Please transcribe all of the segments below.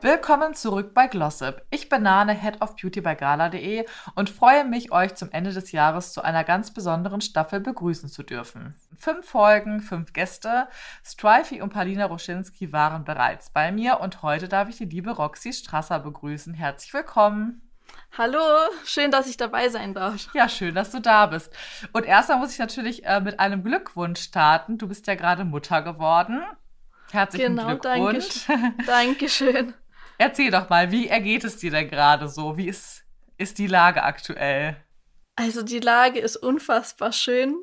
Willkommen zurück bei Glossip. Ich bin Nane, Head of Beauty bei Gala.de und freue mich, euch zum Ende des Jahres zu einer ganz besonderen Staffel begrüßen zu dürfen. Fünf Folgen, fünf Gäste. Strifey und Palina Roschinski waren bereits bei mir und heute darf ich die liebe Roxy Strasser begrüßen. Herzlich willkommen. Hallo, schön, dass ich dabei sein darf. Ja, schön, dass du da bist. Und erstmal muss ich natürlich äh, mit einem Glückwunsch starten. Du bist ja gerade Mutter geworden. Herzlichen genau, Glückwunsch. Danke, Dankeschön. Erzähl doch mal, wie ergeht es dir denn gerade so? Wie ist, ist die Lage aktuell? Also die Lage ist unfassbar schön.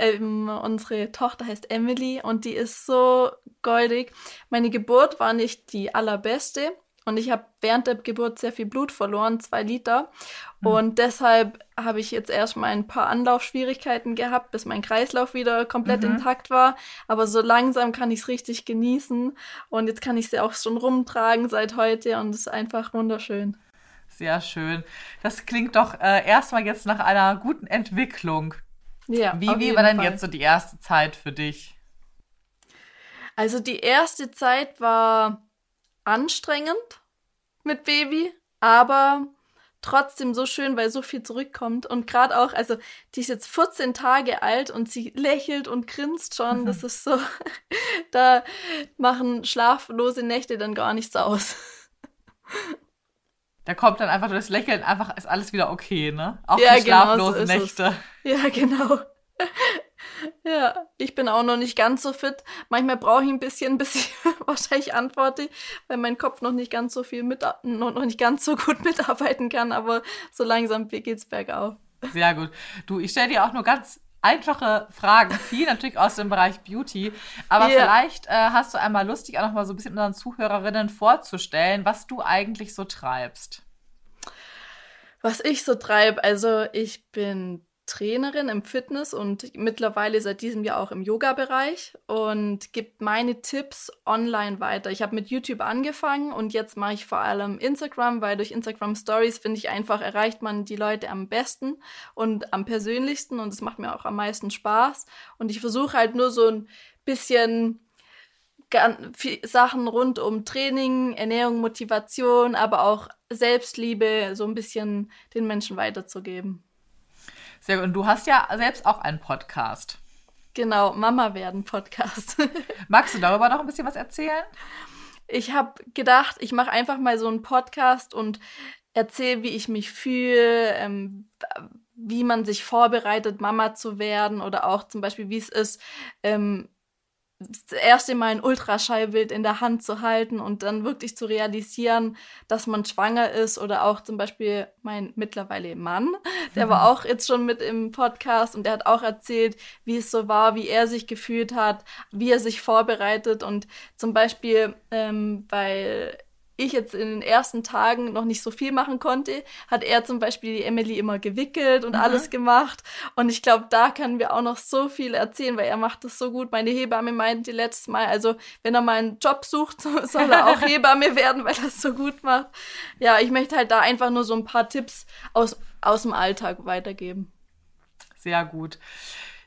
Ähm, unsere Tochter heißt Emily und die ist so goldig. Meine Geburt war nicht die allerbeste und ich habe während der Geburt sehr viel Blut verloren, zwei Liter. Mhm. Und deshalb habe ich jetzt erstmal ein paar Anlaufschwierigkeiten gehabt, bis mein Kreislauf wieder komplett mhm. intakt war. Aber so langsam kann ich es richtig genießen. Und jetzt kann ich sie auch schon rumtragen seit heute und es ist einfach wunderschön. Sehr schön. Das klingt doch äh, erstmal jetzt nach einer guten Entwicklung. Ja. Wie, wie war denn Fall. jetzt so die erste Zeit für dich? Also die erste Zeit war anstrengend mit Baby, aber trotzdem so schön, weil so viel zurückkommt. Und gerade auch, also die ist jetzt 14 Tage alt und sie lächelt und grinst schon. Mhm. Das ist so, da machen schlaflose Nächte dann gar nichts aus. Da kommt dann einfach das Lächeln, einfach ist alles wieder okay, ne? Auch ja, die genau schlaflosen so Nächte. Es. Ja, genau. Ja, ich bin auch noch nicht ganz so fit. Manchmal brauche ich ein bisschen, bis ich wahrscheinlich antworte, weil mein Kopf noch nicht ganz so viel mit, noch nicht ganz so gut mitarbeiten kann, aber so langsam geht's bergauf. Sehr gut. Du, ich stelle dir auch nur ganz einfache Fragen, viel natürlich aus dem Bereich Beauty, aber yeah. vielleicht äh, hast du einmal Lust, dich auch noch mal so ein bisschen unseren Zuhörerinnen vorzustellen, was du eigentlich so treibst. Was ich so treibe, also ich bin Trainerin im Fitness und mittlerweile seit diesem Jahr auch im Yoga-Bereich und gibt meine Tipps online weiter. Ich habe mit YouTube angefangen und jetzt mache ich vor allem Instagram, weil durch Instagram Stories finde ich einfach erreicht man die Leute am besten und am persönlichsten und es macht mir auch am meisten Spaß und ich versuche halt nur so ein bisschen Sachen rund um Training, Ernährung, Motivation, aber auch Selbstliebe so ein bisschen den Menschen weiterzugeben. Sehr gut. Und du hast ja selbst auch einen Podcast. Genau, Mama werden Podcast. Magst du darüber noch ein bisschen was erzählen? Ich habe gedacht, ich mache einfach mal so einen Podcast und erzähle, wie ich mich fühle, ähm, wie man sich vorbereitet, Mama zu werden oder auch zum Beispiel, wie es ist, ähm, das erste Mal ein Ultraschallbild in der Hand zu halten und dann wirklich zu realisieren, dass man schwanger ist oder auch zum Beispiel mein mittlerweile Mann, der war auch jetzt schon mit im Podcast und der hat auch erzählt, wie es so war, wie er sich gefühlt hat, wie er sich vorbereitet und zum Beispiel, ähm, weil ich jetzt in den ersten Tagen noch nicht so viel machen konnte, hat er zum Beispiel die Emily immer gewickelt und mhm. alles gemacht. Und ich glaube, da können wir auch noch so viel erzählen, weil er macht das so gut. Meine Hebamme meinte letztes Mal, also wenn er mal einen Job sucht, soll er auch Hebamme werden, weil er es so gut macht. Ja, ich möchte halt da einfach nur so ein paar Tipps aus, aus dem Alltag weitergeben. Sehr gut.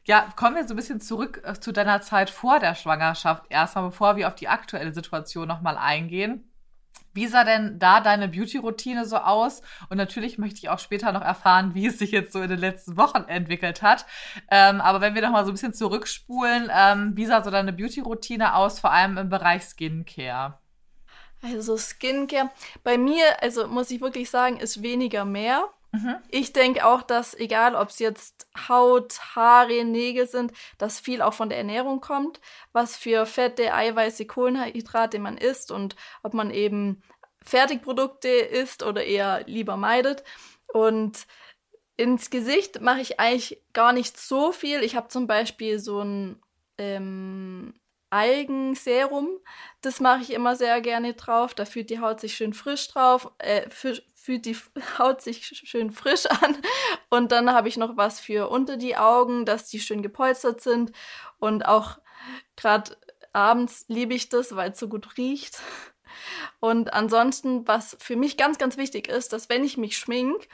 Ja, kommen wir so ein bisschen zurück äh, zu deiner Zeit vor der Schwangerschaft erstmal, bevor wir auf die aktuelle Situation nochmal eingehen. Wie sah denn da deine Beauty-Routine so aus? Und natürlich möchte ich auch später noch erfahren, wie es sich jetzt so in den letzten Wochen entwickelt hat. Ähm, aber wenn wir noch mal so ein bisschen zurückspulen, ähm, wie sah so deine Beauty-Routine aus, vor allem im Bereich Skincare? Also Skincare, bei mir, also muss ich wirklich sagen, ist weniger mehr. Mhm. Ich denke auch, dass egal ob es jetzt Haut, Haare, Nägel sind, dass viel auch von der Ernährung kommt, was für Fette, Eiweiße, Kohlenhydrate man isst und ob man eben Fertigprodukte isst oder eher lieber meidet. Und ins Gesicht mache ich eigentlich gar nicht so viel. Ich habe zum Beispiel so ein ähm, Algenserum. Das mache ich immer sehr gerne drauf. Da fühlt die Haut sich schön frisch drauf, äh, fühlt die Haut sich schön frisch an. Und dann habe ich noch was für unter die Augen, dass die schön gepolstert sind. Und auch gerade abends liebe ich das, weil es so gut riecht. Und ansonsten, was für mich ganz, ganz wichtig ist, dass wenn ich mich schmink,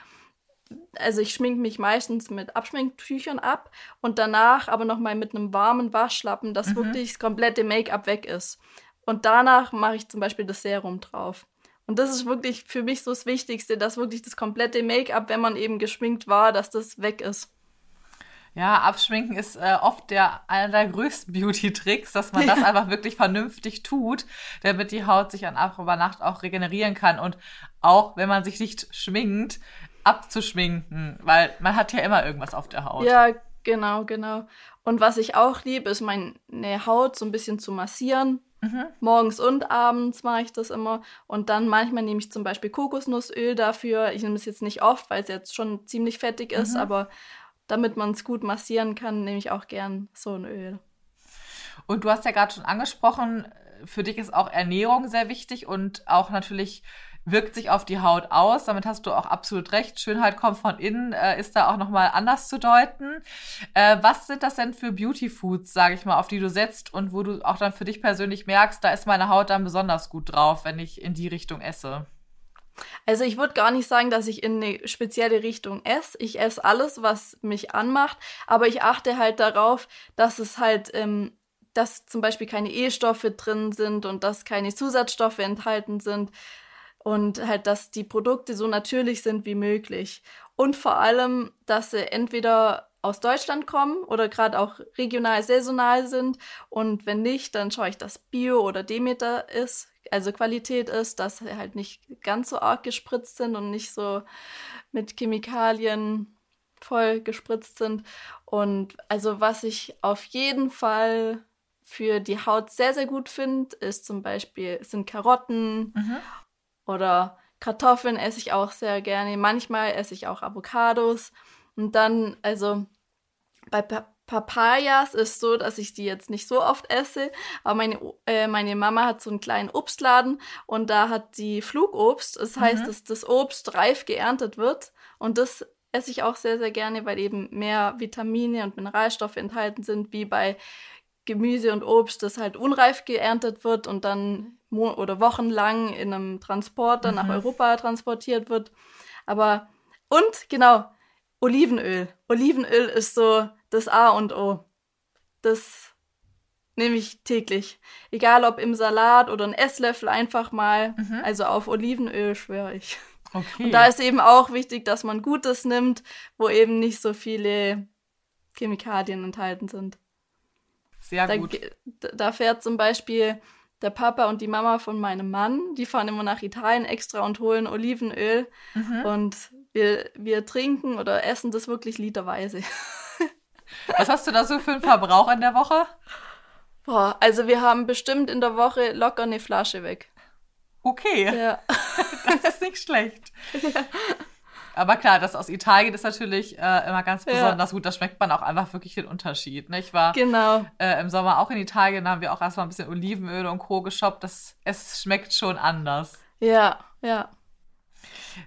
also ich schminke mich meistens mit Abschminktüchern ab und danach aber nochmal mit einem warmen Waschlappen, dass mhm. wirklich das komplette Make-up weg ist. Und danach mache ich zum Beispiel das Serum drauf. Und das ist wirklich für mich so das Wichtigste, dass wirklich das komplette Make-up, wenn man eben geschminkt war, dass das weg ist. Ja, abschminken ist äh, oft der einer der größten Beauty-Tricks, dass man das einfach wirklich vernünftig tut, damit die Haut sich an über Nacht auch regenerieren kann und auch wenn man sich nicht schminkt, abzuschminken, weil man hat ja immer irgendwas auf der Haut. Ja, genau, genau. Und was ich auch liebe, ist meine Haut so ein bisschen zu massieren. Mhm. Morgens und abends mache ich das immer. Und dann manchmal nehme ich zum Beispiel Kokosnussöl dafür. Ich nehme es jetzt nicht oft, weil es jetzt schon ziemlich fettig ist, mhm. aber damit man es gut massieren kann, nehme ich auch gern so ein Öl. Und du hast ja gerade schon angesprochen, für dich ist auch Ernährung sehr wichtig und auch natürlich wirkt sich auf die Haut aus. Damit hast du auch absolut recht. Schönheit kommt von innen, äh, ist da auch nochmal anders zu deuten. Äh, was sind das denn für Beauty Foods, sage ich mal, auf die du setzt und wo du auch dann für dich persönlich merkst, da ist meine Haut dann besonders gut drauf, wenn ich in die Richtung esse? Also ich würde gar nicht sagen, dass ich in eine spezielle Richtung esse. Ich esse alles, was mich anmacht, aber ich achte halt darauf, dass es halt, ähm, dass zum Beispiel keine E-Stoffe drin sind und dass keine Zusatzstoffe enthalten sind und halt, dass die Produkte so natürlich sind wie möglich. Und vor allem, dass sie entweder aus Deutschland kommen oder gerade auch regional, saisonal sind. Und wenn nicht, dann schaue ich, dass Bio oder Demeter ist, also Qualität ist, dass sie halt nicht ganz so arg gespritzt sind und nicht so mit Chemikalien voll gespritzt sind. Und also was ich auf jeden Fall für die Haut sehr, sehr gut finde, ist zum Beispiel sind Karotten mhm. Oder Kartoffeln esse ich auch sehr gerne. Manchmal esse ich auch Avocados. Und dann, also bei pa Papayas ist so, dass ich die jetzt nicht so oft esse, aber meine, äh, meine Mama hat so einen kleinen Obstladen und da hat die Flugobst. Das heißt, mhm. dass das Obst reif geerntet wird und das esse ich auch sehr, sehr gerne, weil eben mehr Vitamine und Mineralstoffe enthalten sind, wie bei Gemüse und Obst, das halt unreif geerntet wird und dann oder wochenlang in einem Transporter mhm. nach Europa transportiert wird. Aber und genau, Olivenöl. Olivenöl ist so das A und O. Das nehme ich täglich. Egal ob im Salat oder ein Esslöffel einfach mal. Mhm. Also auf Olivenöl schwöre ich. Okay. Und da ist eben auch wichtig, dass man Gutes nimmt, wo eben nicht so viele Chemikalien enthalten sind. Sehr da, gut. Da fährt zum Beispiel der Papa und die Mama von meinem Mann, die fahren immer nach Italien extra und holen Olivenöl. Mhm. Und wir, wir trinken oder essen das wirklich literweise. Was hast du da so für einen Verbrauch in der Woche? Boah, also wir haben bestimmt in der Woche locker eine Flasche weg. Okay. Ja. Das ist nicht schlecht. Ja. Aber klar, das aus Italien ist natürlich äh, immer ganz besonders ja. gut. Da schmeckt man auch einfach wirklich den Unterschied. Ne? Ich war genau. äh, im Sommer auch in Italien, da haben wir auch erstmal ein bisschen Olivenöl und Co. geshoppt. Das, es schmeckt schon anders. Ja, ja.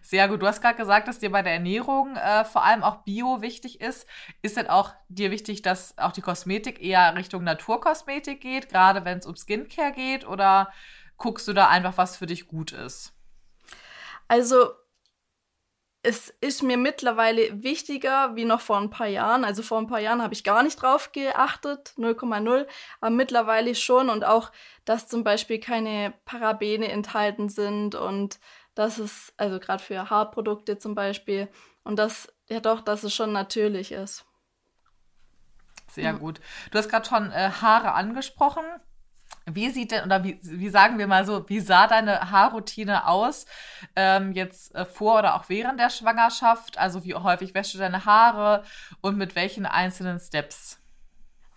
Sehr gut. Du hast gerade gesagt, dass dir bei der Ernährung äh, vor allem auch Bio wichtig ist. Ist denn auch dir wichtig, dass auch die Kosmetik eher Richtung Naturkosmetik geht, gerade wenn es um Skincare geht? Oder guckst du da einfach, was für dich gut ist? Also es ist mir mittlerweile wichtiger wie noch vor ein paar Jahren. Also vor ein paar Jahren habe ich gar nicht drauf geachtet, 0,0, aber mittlerweile schon und auch, dass zum Beispiel keine Parabene enthalten sind und dass es, also gerade für Haarprodukte zum Beispiel, und das, ja doch, dass es schon natürlich ist. Sehr mhm. gut. Du hast gerade schon äh, Haare angesprochen. Wie sieht denn, oder wie, wie sagen wir mal so, wie sah deine Haarroutine aus, ähm, jetzt äh, vor oder auch während der Schwangerschaft? Also wie häufig wäschst du deine Haare und mit welchen einzelnen Steps?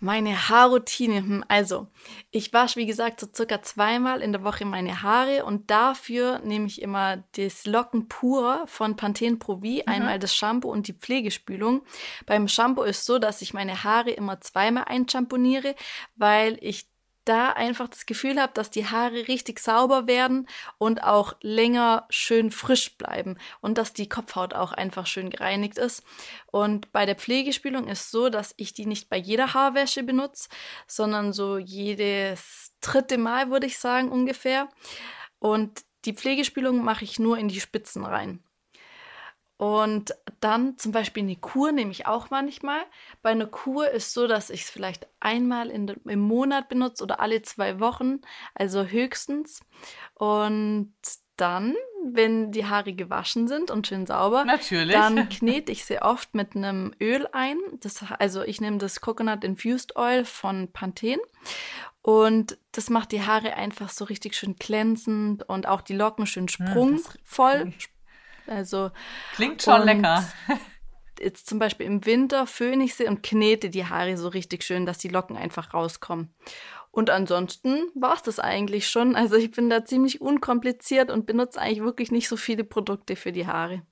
Meine Haarroutine. Hm, also, ich wasche, wie gesagt, so circa zweimal in der Woche meine Haare und dafür nehme ich immer das Locken pur von Pantene Pro V, mhm. einmal das Shampoo und die Pflegespülung. Beim Shampoo ist so, dass ich meine Haare immer zweimal einschamponiere, weil ich da einfach das Gefühl habe, dass die Haare richtig sauber werden und auch länger schön frisch bleiben und dass die Kopfhaut auch einfach schön gereinigt ist. Und bei der Pflegespülung ist so, dass ich die nicht bei jeder Haarwäsche benutze, sondern so jedes dritte Mal, würde ich sagen, ungefähr. Und die Pflegespülung mache ich nur in die Spitzen rein. Und dann zum Beispiel eine Kur nehme ich auch manchmal. Bei einer Kur ist so, dass ich es vielleicht einmal in, im Monat benutze oder alle zwei Wochen, also höchstens. Und dann, wenn die Haare gewaschen sind und schön sauber, Natürlich. dann knete ich sie oft mit einem Öl ein. Das, also ich nehme das Coconut Infused Oil von Pantene und das macht die Haare einfach so richtig schön glänzend und auch die Locken schön sprungvoll. Also Klingt schon lecker. Jetzt zum Beispiel im Winter föhne ich sie und knete die Haare so richtig schön, dass die Locken einfach rauskommen. Und ansonsten war es das eigentlich schon. Also ich bin da ziemlich unkompliziert und benutze eigentlich wirklich nicht so viele Produkte für die Haare.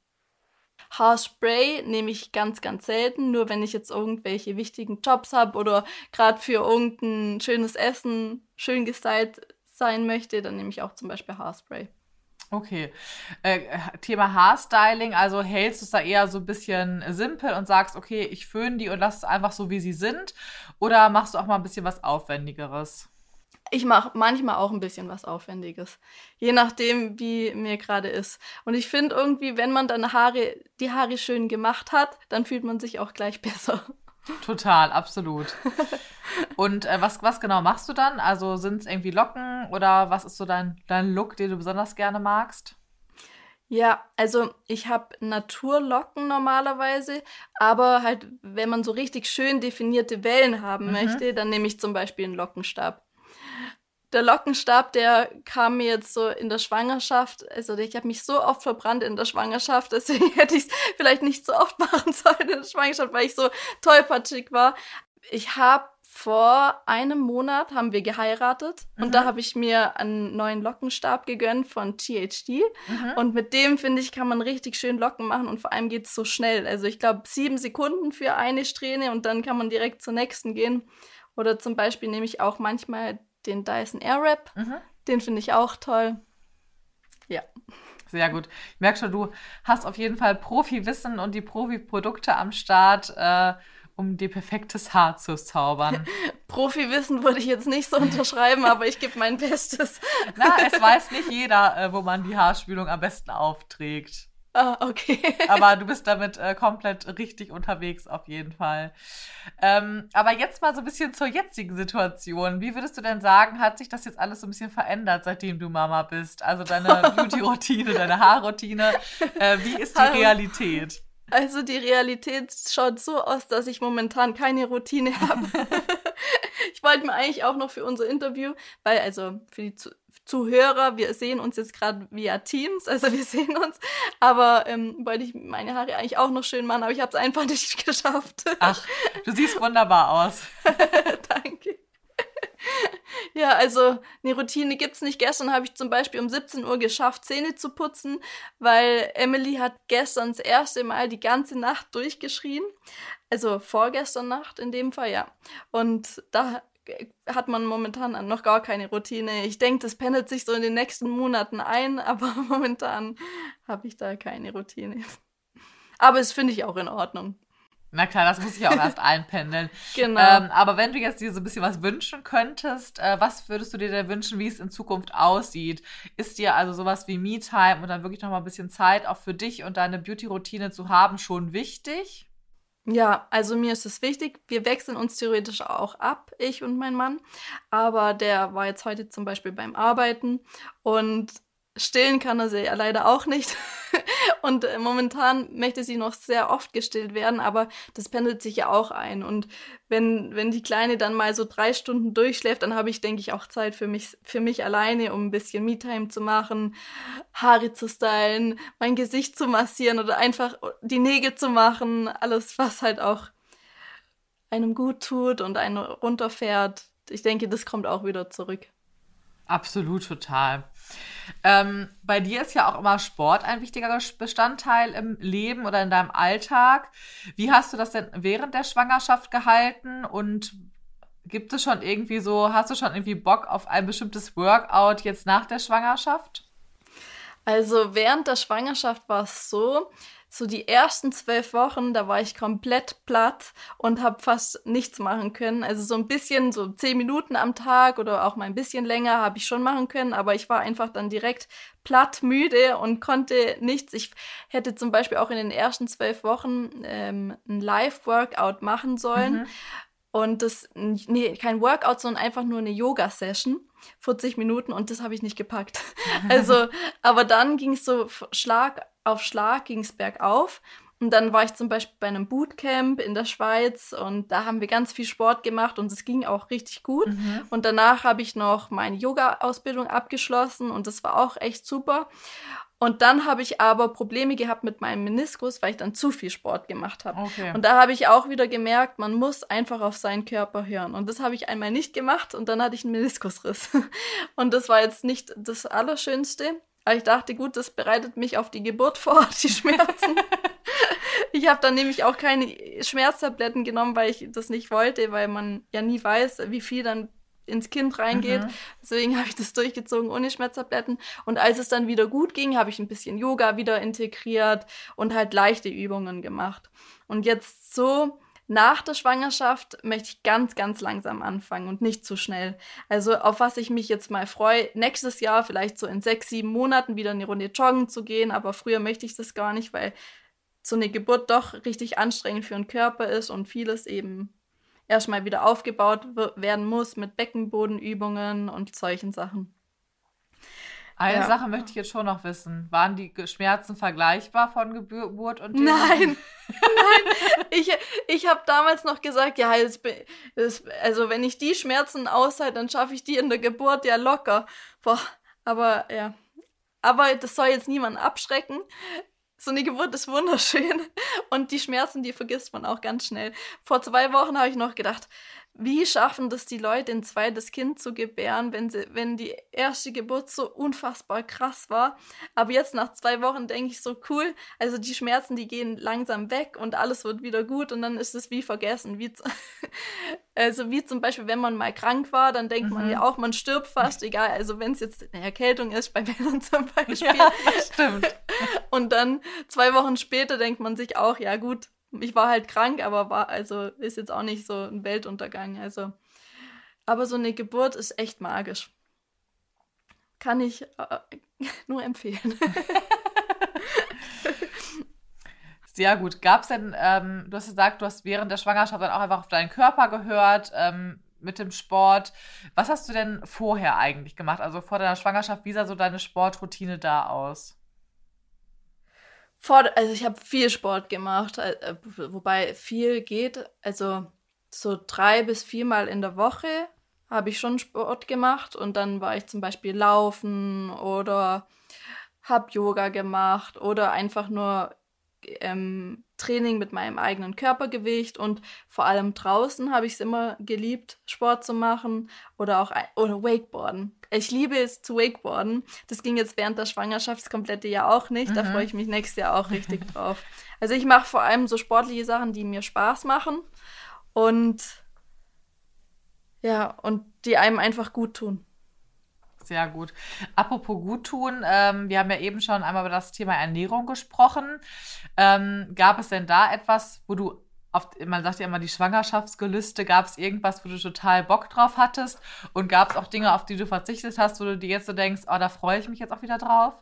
Haarspray nehme ich ganz, ganz selten, nur wenn ich jetzt irgendwelche wichtigen Jobs habe oder gerade für irgendein schönes Essen schön gestylt sein möchte, dann nehme ich auch zum Beispiel Haarspray. Okay. Äh, Thema Haarstyling, also hältst du es da eher so ein bisschen simpel und sagst, okay, ich föhne die und lass es einfach so, wie sie sind? Oder machst du auch mal ein bisschen was Aufwendigeres? Ich mache manchmal auch ein bisschen was Aufwendiges. Je nachdem, wie mir gerade ist. Und ich finde irgendwie, wenn man dann Haare, die Haare schön gemacht hat, dann fühlt man sich auch gleich besser. Total, absolut. Und äh, was, was genau machst du dann? Also sind es irgendwie Locken oder was ist so dein, dein Look, den du besonders gerne magst? Ja, also ich habe Naturlocken normalerweise, aber halt, wenn man so richtig schön definierte Wellen haben Mhm. möchte, dann nehme ich zum Beispiel einen Lockenstab. Der Lockenstab, der kam mir jetzt so in der Schwangerschaft, also ich habe mich so oft verbrannt in der Schwangerschaft, deswegen hätte ich es vielleicht nicht so oft machen sollen in der Schwangerschaft, weil ich so tollpatschig war. Ich habe vor einem Monat haben wir geheiratet Mhm. und da habe ich mir einen neuen Lockenstab gegönnt von THD. Mhm. Und mit dem, finde ich, kann man richtig schön Locken machen und vor allem geht es so schnell. Also ich glaube, sieben Sekunden für eine Strähne und dann kann man direkt zur nächsten gehen. Oder zum Beispiel nehme ich auch manchmal den Dyson Airwrap. Mhm. Den finde ich auch toll. Ja. Sehr gut. Ich merke schon, du hast auf jeden Fall Profi-Wissen und die Profi-Produkte am Start, äh, um dir perfektes Haar zu zaubern. Profi-Wissen würde ich jetzt nicht so unterschreiben, aber ich gebe mein Bestes. Na, es weiß nicht jeder, äh, wo man die Haarspülung am besten aufträgt. Ah, okay. Aber du bist damit äh, komplett richtig unterwegs, auf jeden Fall. Ähm, aber jetzt mal so ein bisschen zur jetzigen Situation. Wie würdest du denn sagen, hat sich das jetzt alles so ein bisschen verändert, seitdem du Mama bist? Also deine Beauty-Routine, deine Haarroutine. Äh, wie ist die Hallo. Realität? Also die Realität schaut so aus, dass ich momentan keine Routine habe. ich wollte mir eigentlich auch noch für unser Interview, weil also für die Zuhörer, wir sehen uns jetzt gerade via Teams, also wir sehen uns, aber ähm, wollte ich meine Haare eigentlich auch noch schön machen, aber ich habe es einfach nicht geschafft. Ach, du siehst wunderbar aus. Danke. Ja, also eine Routine gibt's nicht. Gestern habe ich zum Beispiel um 17 Uhr geschafft, Zähne zu putzen, weil Emily hat gestern das erste Mal die ganze Nacht durchgeschrien. Also vorgestern Nacht in dem Fall, ja. Und da hat man momentan noch gar keine Routine. Ich denke, das pendelt sich so in den nächsten Monaten ein, aber momentan habe ich da keine Routine. Aber es finde ich auch in Ordnung. Na klar, das muss ich auch erst einpendeln. Genau. Ähm, aber wenn du jetzt dir so ein bisschen was wünschen könntest, äh, was würdest du dir denn wünschen, wie es in Zukunft aussieht? Ist dir also sowas wie Me-Time und dann wirklich noch mal ein bisschen Zeit auch für dich und deine Beauty-Routine zu haben schon wichtig? Ja, also mir ist es wichtig. Wir wechseln uns theoretisch auch ab, ich und mein Mann. Aber der war jetzt heute zum Beispiel beim Arbeiten und stillen kann er sie ja leider auch nicht. Und äh, momentan möchte sie noch sehr oft gestillt werden, aber das pendelt sich ja auch ein. Und wenn, wenn die Kleine dann mal so drei Stunden durchschläft, dann habe ich, denke ich, auch Zeit für mich, für mich alleine, um ein bisschen Me-Time zu machen, Haare zu stylen, mein Gesicht zu massieren oder einfach die Nägel zu machen. Alles, was halt auch einem gut tut und einen runterfährt. Ich denke, das kommt auch wieder zurück. Absolut, total. Ähm, bei dir ist ja auch immer Sport ein wichtiger Bestandteil im Leben oder in deinem Alltag. Wie hast du das denn während der Schwangerschaft gehalten und gibt es schon irgendwie so, hast du schon irgendwie Bock auf ein bestimmtes Workout jetzt nach der Schwangerschaft? Also während der Schwangerschaft war es so, so die ersten zwölf Wochen, da war ich komplett platt und habe fast nichts machen können. Also so ein bisschen, so zehn Minuten am Tag oder auch mal ein bisschen länger habe ich schon machen können, aber ich war einfach dann direkt platt, müde und konnte nichts. Ich hätte zum Beispiel auch in den ersten zwölf Wochen ähm, ein Live-Workout machen sollen. Mhm. Und das, nee, kein Workout, sondern einfach nur eine Yoga-Session. 40 Minuten und das habe ich nicht gepackt. Also, aber dann ging es so Schlag auf Schlag ging es bergauf. Und dann war ich zum Beispiel bei einem Bootcamp in der Schweiz und da haben wir ganz viel Sport gemacht und es ging auch richtig gut. Mhm. Und danach habe ich noch meine Yoga-Ausbildung abgeschlossen und das war auch echt super. Und dann habe ich aber Probleme gehabt mit meinem Meniskus, weil ich dann zu viel Sport gemacht habe. Okay. Und da habe ich auch wieder gemerkt, man muss einfach auf seinen Körper hören. Und das habe ich einmal nicht gemacht und dann hatte ich einen Meniskusriss. Und das war jetzt nicht das Allerschönste. Aber ich dachte, gut, das bereitet mich auf die Geburt vor, die Schmerzen. ich habe dann nämlich auch keine Schmerztabletten genommen, weil ich das nicht wollte, weil man ja nie weiß, wie viel dann ins Kind reingeht. Mhm. Deswegen habe ich das durchgezogen ohne Schmerztabletten. Und als es dann wieder gut ging, habe ich ein bisschen Yoga wieder integriert und halt leichte Übungen gemacht. Und jetzt so nach der Schwangerschaft möchte ich ganz, ganz langsam anfangen und nicht zu schnell. Also auf was ich mich jetzt mal freue, nächstes Jahr vielleicht so in sechs, sieben Monaten wieder eine Runde joggen zu gehen, aber früher möchte ich das gar nicht, weil so eine Geburt doch richtig anstrengend für den Körper ist und vieles eben erstmal wieder aufgebaut werden muss mit Beckenbodenübungen und solchen Sachen. Eine ja. Sache möchte ich jetzt schon noch wissen. Waren die Schmerzen vergleichbar von Geburt und dem? Nein, nein. Ich, ich habe damals noch gesagt, ja, es, es, also wenn ich die Schmerzen aushalte, dann schaffe ich die in der Geburt ja locker. Boah, aber ja. Aber das soll jetzt niemand abschrecken so eine Geburt ist wunderschön und die Schmerzen, die vergisst man auch ganz schnell. Vor zwei Wochen habe ich noch gedacht, wie schaffen das die Leute, ein zweites Kind zu gebären, wenn, sie, wenn die erste Geburt so unfassbar krass war. Aber jetzt nach zwei Wochen denke ich so cool, also die Schmerzen, die gehen langsam weg und alles wird wieder gut und dann ist es wie vergessen. Wie also wie zum Beispiel, wenn man mal krank war, dann denkt mhm. man ja auch, man stirbt fast, egal. Also wenn es jetzt eine Erkältung ist, bei Männern zum Beispiel. Ja, stimmt. Und dann zwei Wochen später denkt man sich auch, ja gut, ich war halt krank, aber war, also ist jetzt auch nicht so ein Weltuntergang. Also, aber so eine Geburt ist echt magisch. Kann ich äh, nur empfehlen. Sehr gut. Gab es denn, ähm, du hast gesagt, du hast während der Schwangerschaft dann auch einfach auf deinen Körper gehört ähm, mit dem Sport. Was hast du denn vorher eigentlich gemacht? Also vor deiner Schwangerschaft, wie sah so deine Sportroutine da aus? Vor, also ich habe viel Sport gemacht, äh, wobei viel geht. Also so drei bis viermal in der Woche habe ich schon Sport gemacht und dann war ich zum Beispiel laufen oder habe Yoga gemacht oder einfach nur ähm, Training mit meinem eigenen Körpergewicht und vor allem draußen habe ich es immer geliebt, Sport zu machen oder auch oder Wakeboarden. Ich liebe es zu Wakeboarden. Das ging jetzt während der Schwangerschaft das komplette Jahr auch nicht. Mhm. Da freue ich mich nächstes Jahr auch richtig drauf. Also ich mache vor allem so sportliche Sachen, die mir Spaß machen und ja, und die einem einfach gut tun. Sehr gut. Apropos Guttun, ähm, wir haben ja eben schon einmal über das Thema Ernährung gesprochen. Ähm, gab es denn da etwas, wo du auf, man sagt ja immer die Schwangerschaftsgelüste, gab es irgendwas, wo du total Bock drauf hattest? Und gab es auch Dinge, auf die du verzichtet hast, wo du dir jetzt so denkst, oh, da freue ich mich jetzt auch wieder drauf?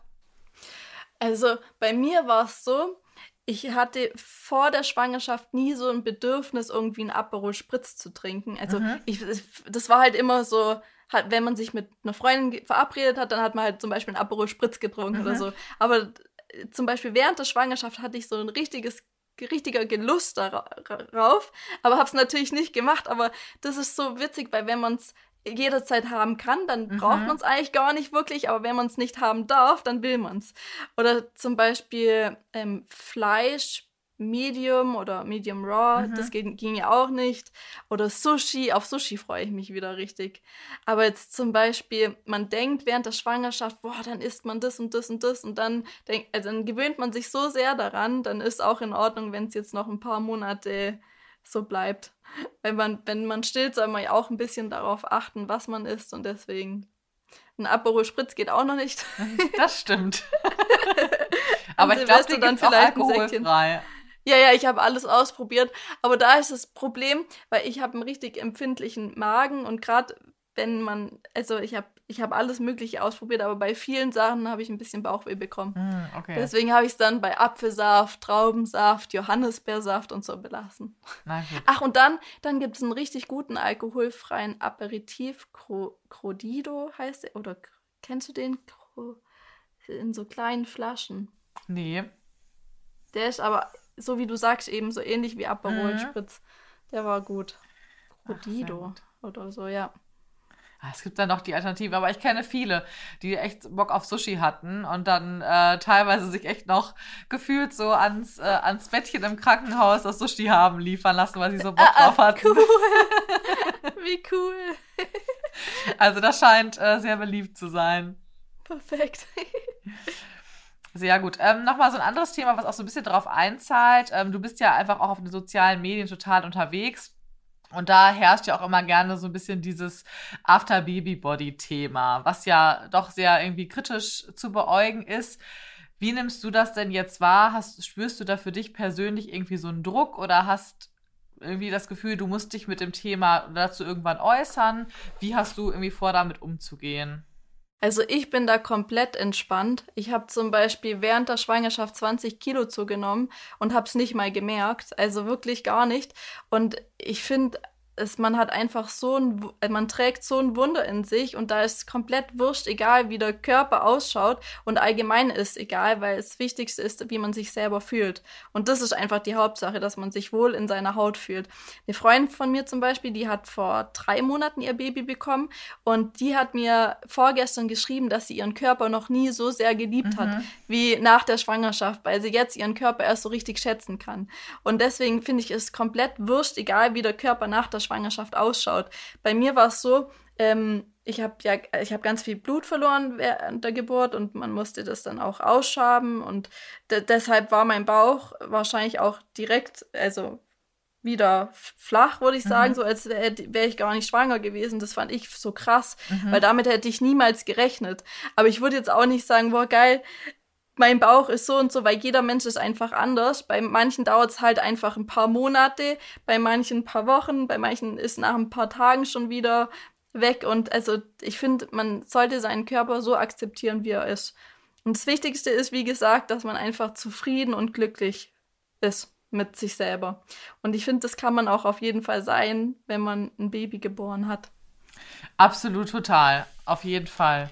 Also bei mir war es so, ich hatte vor der Schwangerschaft nie so ein Bedürfnis, irgendwie einen Aperol Spritz zu trinken. Also mhm. ich, das war halt immer so, hat, wenn man sich mit einer Freundin verabredet hat, dann hat man halt zum Beispiel einen Aperol Spritz getrunken mhm. oder so. Aber äh, zum Beispiel während der Schwangerschaft hatte ich so ein richtiges richtiger Gelust darauf, aber habe es natürlich nicht gemacht. Aber das ist so witzig, weil wenn man es jederzeit haben kann, dann mhm. braucht man es eigentlich gar nicht wirklich, aber wenn man es nicht haben darf, dann will man es. Oder zum Beispiel ähm, Fleisch Medium oder Medium Raw, mhm. das ging, ging, ja auch nicht. Oder Sushi, auf Sushi freue ich mich wieder richtig. Aber jetzt zum Beispiel, man denkt während der Schwangerschaft, boah, dann isst man das und das und das und dann, denk, also dann gewöhnt man sich so sehr daran, dann ist auch in Ordnung, wenn es jetzt noch ein paar Monate so bleibt. Wenn man, wenn man stillt, soll man ja auch ein bisschen darauf achten, was man isst und deswegen ein Aperol Spritz geht auch noch nicht. Das stimmt. aber ich glaube, dann vielleicht alkoholfrei. Ja, ja, ich habe alles ausprobiert, aber da ist das Problem, weil ich habe einen richtig empfindlichen Magen und gerade wenn man, also ich habe ich hab alles Mögliche ausprobiert, aber bei vielen Sachen habe ich ein bisschen Bauchweh bekommen. Mm, okay. Deswegen habe ich es dann bei Apfelsaft, Traubensaft, Johannisbeersaft und so belassen. Ach, und dann, dann gibt es einen richtig guten alkoholfreien Aperitif, Cro Crodido heißt er, oder kennst du den? In so kleinen Flaschen. Nee. Der ist aber, so wie du sagst, eben so ähnlich wie Aperol mhm. Spritz. Der war gut. Crodido oder so, ja. Ah, es gibt dann noch die Alternative, aber ich kenne viele, die echt Bock auf Sushi hatten und dann äh, teilweise sich echt noch gefühlt so ans, äh, ans Bettchen im Krankenhaus das Sushi haben liefern lassen, weil sie so Bock ah, drauf hatten. Cool. Wie cool. also das scheint äh, sehr beliebt zu sein. Perfekt. Sehr gut. Ähm, Nochmal so ein anderes Thema, was auch so ein bisschen darauf einzahlt. Ähm, du bist ja einfach auch auf den sozialen Medien total unterwegs. Und da herrscht ja auch immer gerne so ein bisschen dieses After-Baby-Body-Thema, was ja doch sehr irgendwie kritisch zu beäugen ist. Wie nimmst du das denn jetzt wahr? Hast, spürst du da für dich persönlich irgendwie so einen Druck oder hast irgendwie das Gefühl, du musst dich mit dem Thema dazu irgendwann äußern? Wie hast du irgendwie vor, damit umzugehen? Also ich bin da komplett entspannt. Ich habe zum Beispiel während der Schwangerschaft 20 Kilo zugenommen und habe es nicht mal gemerkt. Also wirklich gar nicht. Und ich finde, es, man hat einfach so ein, äh, man trägt so ein Wunder in sich und da ist komplett wurscht, egal wie der Körper ausschaut und allgemein ist egal, weil das Wichtigste ist, wie man sich selber fühlt. Und das ist einfach die Hauptsache, dass man sich wohl in seiner Haut fühlt. Eine Freundin von mir zum Beispiel, die hat vor drei Monaten ihr Baby bekommen und die hat mir vorgestern geschrieben, dass sie ihren Körper noch nie so sehr geliebt mhm. hat wie nach der Schwangerschaft, weil sie jetzt ihren Körper erst so richtig schätzen kann. Und deswegen finde ich es komplett wurscht, egal wie der Körper nach der Schwangerschaft Schwangerschaft ausschaut. Bei mir war es so, ähm, ich habe ja, ich habe ganz viel Blut verloren während der Geburt und man musste das dann auch ausschaben und deshalb war mein Bauch wahrscheinlich auch direkt, also wieder flach, würde ich sagen, mhm. so als wäre wär ich gar nicht schwanger gewesen. Das fand ich so krass, mhm. weil damit hätte ich niemals gerechnet. Aber ich würde jetzt auch nicht sagen, boah, geil, mein Bauch ist so und so, weil jeder Mensch ist einfach anders. Bei manchen dauert es halt einfach ein paar Monate, bei manchen ein paar Wochen, bei manchen ist nach ein paar Tagen schon wieder weg. Und also ich finde, man sollte seinen Körper so akzeptieren, wie er ist. Und das Wichtigste ist, wie gesagt, dass man einfach zufrieden und glücklich ist mit sich selber. Und ich finde, das kann man auch auf jeden Fall sein, wenn man ein Baby geboren hat. Absolut total, auf jeden Fall.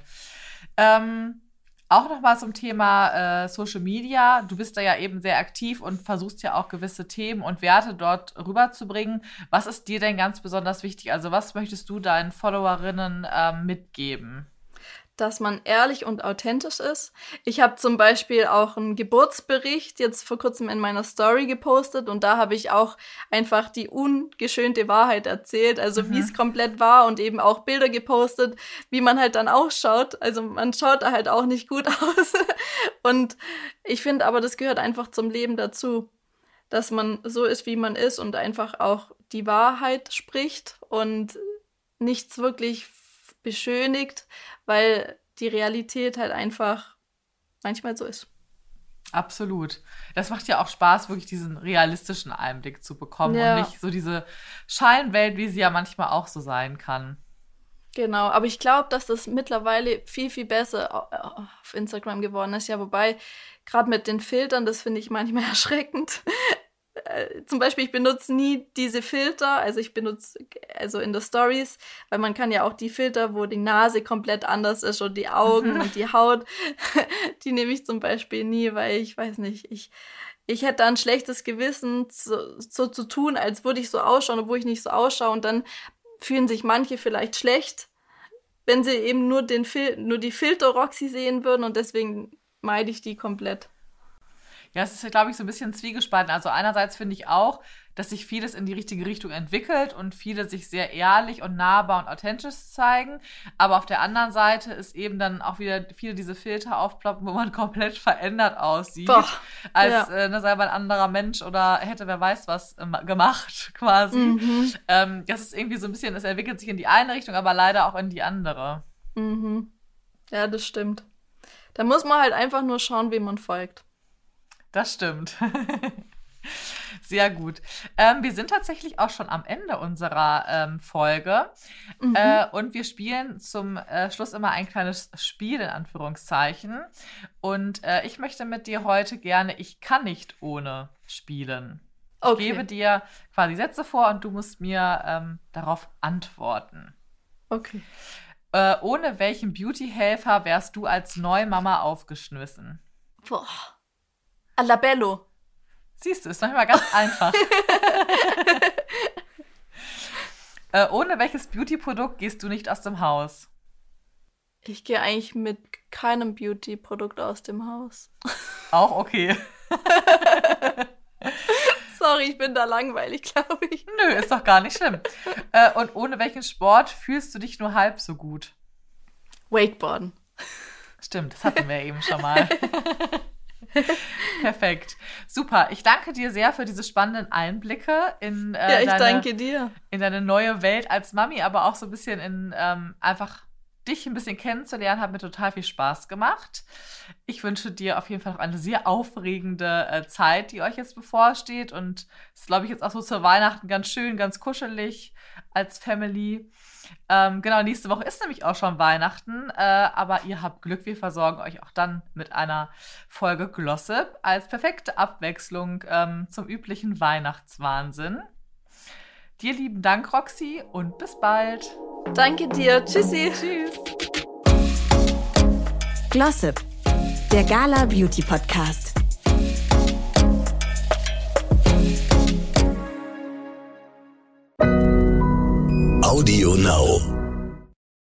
Ähm auch nochmal zum Thema äh, Social Media. Du bist da ja eben sehr aktiv und versuchst ja auch gewisse Themen und Werte dort rüberzubringen. Was ist dir denn ganz besonders wichtig? Also was möchtest du deinen Followerinnen ähm, mitgeben? Dass man ehrlich und authentisch ist. Ich habe zum Beispiel auch einen Geburtsbericht jetzt vor kurzem in meiner Story gepostet und da habe ich auch einfach die ungeschönte Wahrheit erzählt, also mhm. wie es komplett war und eben auch Bilder gepostet, wie man halt dann ausschaut. Also man schaut da halt auch nicht gut aus. und ich finde aber, das gehört einfach zum Leben dazu, dass man so ist, wie man ist und einfach auch die Wahrheit spricht und nichts wirklich beschönigt, weil die Realität halt einfach manchmal so ist. Absolut. Das macht ja auch Spaß, wirklich diesen realistischen Einblick zu bekommen ja. und nicht so diese Scheinwelt, wie sie ja manchmal auch so sein kann. Genau, aber ich glaube, dass das mittlerweile viel, viel besser auf Instagram geworden ist. Ja, wobei, gerade mit den Filtern, das finde ich manchmal erschreckend. Äh, zum Beispiel, ich benutze nie diese Filter, also ich benutze, also in der Stories, weil man kann ja auch die Filter, wo die Nase komplett anders ist und die Augen und die Haut, die nehme ich zum Beispiel nie, weil ich weiß nicht, ich, ich hätte ein schlechtes Gewissen, so, so zu tun, als würde ich so ausschauen, obwohl ich nicht so ausschaue und dann fühlen sich manche vielleicht schlecht, wenn sie eben nur den Fil nur die Filter Roxy sehen würden und deswegen meide ich die komplett. Ja, es ist, glaube ich, so ein bisschen zwiegespalten. Also einerseits finde ich auch, dass sich vieles in die richtige Richtung entwickelt und viele sich sehr ehrlich und nahbar und authentisch zeigen. Aber auf der anderen Seite ist eben dann auch wieder viele diese Filter aufploppen, wo man komplett verändert aussieht, Boah, als ja. äh, ne, sei mal ein anderer Mensch oder hätte wer weiß was äh, gemacht quasi. Mhm. Ähm, das ist irgendwie so ein bisschen, es entwickelt sich in die eine Richtung, aber leider auch in die andere. Mhm. Ja, das stimmt. Da muss man halt einfach nur schauen, wem man folgt. Das stimmt. Sehr gut. Ähm, wir sind tatsächlich auch schon am Ende unserer ähm, Folge. Mhm. Äh, und wir spielen zum äh, Schluss immer ein kleines Spiel in Anführungszeichen. Und äh, ich möchte mit dir heute gerne Ich kann nicht ohne spielen. Okay. Ich gebe dir quasi Sätze vor und du musst mir ähm, darauf antworten. Okay. Äh, ohne welchen Beauty-Helfer wärst du als Neumama aufgeschmissen? Boah. Alabello. Siehst du, ist manchmal ganz einfach. äh, ohne welches Beauty-Produkt gehst du nicht aus dem Haus? Ich gehe eigentlich mit keinem Beauty-Produkt aus dem Haus. Auch okay. Sorry, ich bin da langweilig, glaube ich. Nö, ist doch gar nicht schlimm. Äh, und ohne welchen Sport fühlst du dich nur halb so gut? Wakeboarden. Stimmt, das hatten wir eben schon mal. Perfekt. Super. Ich danke dir sehr für diese spannenden Einblicke in, äh, ja, deine, in deine neue Welt als Mami, aber auch so ein bisschen in ähm, einfach dich ein bisschen kennenzulernen. Hat mir total viel Spaß gemacht. Ich wünsche dir auf jeden Fall noch eine sehr aufregende äh, Zeit, die euch jetzt bevorsteht. Und es ist, glaube ich, jetzt auch so zu Weihnachten ganz schön, ganz kuschelig als Family. Ähm, genau, nächste Woche ist nämlich auch schon Weihnachten, äh, aber ihr habt Glück, wir versorgen euch auch dann mit einer Folge Glossip als perfekte Abwechslung ähm, zum üblichen Weihnachtswahnsinn. Dir lieben Dank, Roxy, und bis bald. Danke dir. Tschüssi. Tschüss. Glossip, der Gala Beauty Podcast. Audio Now.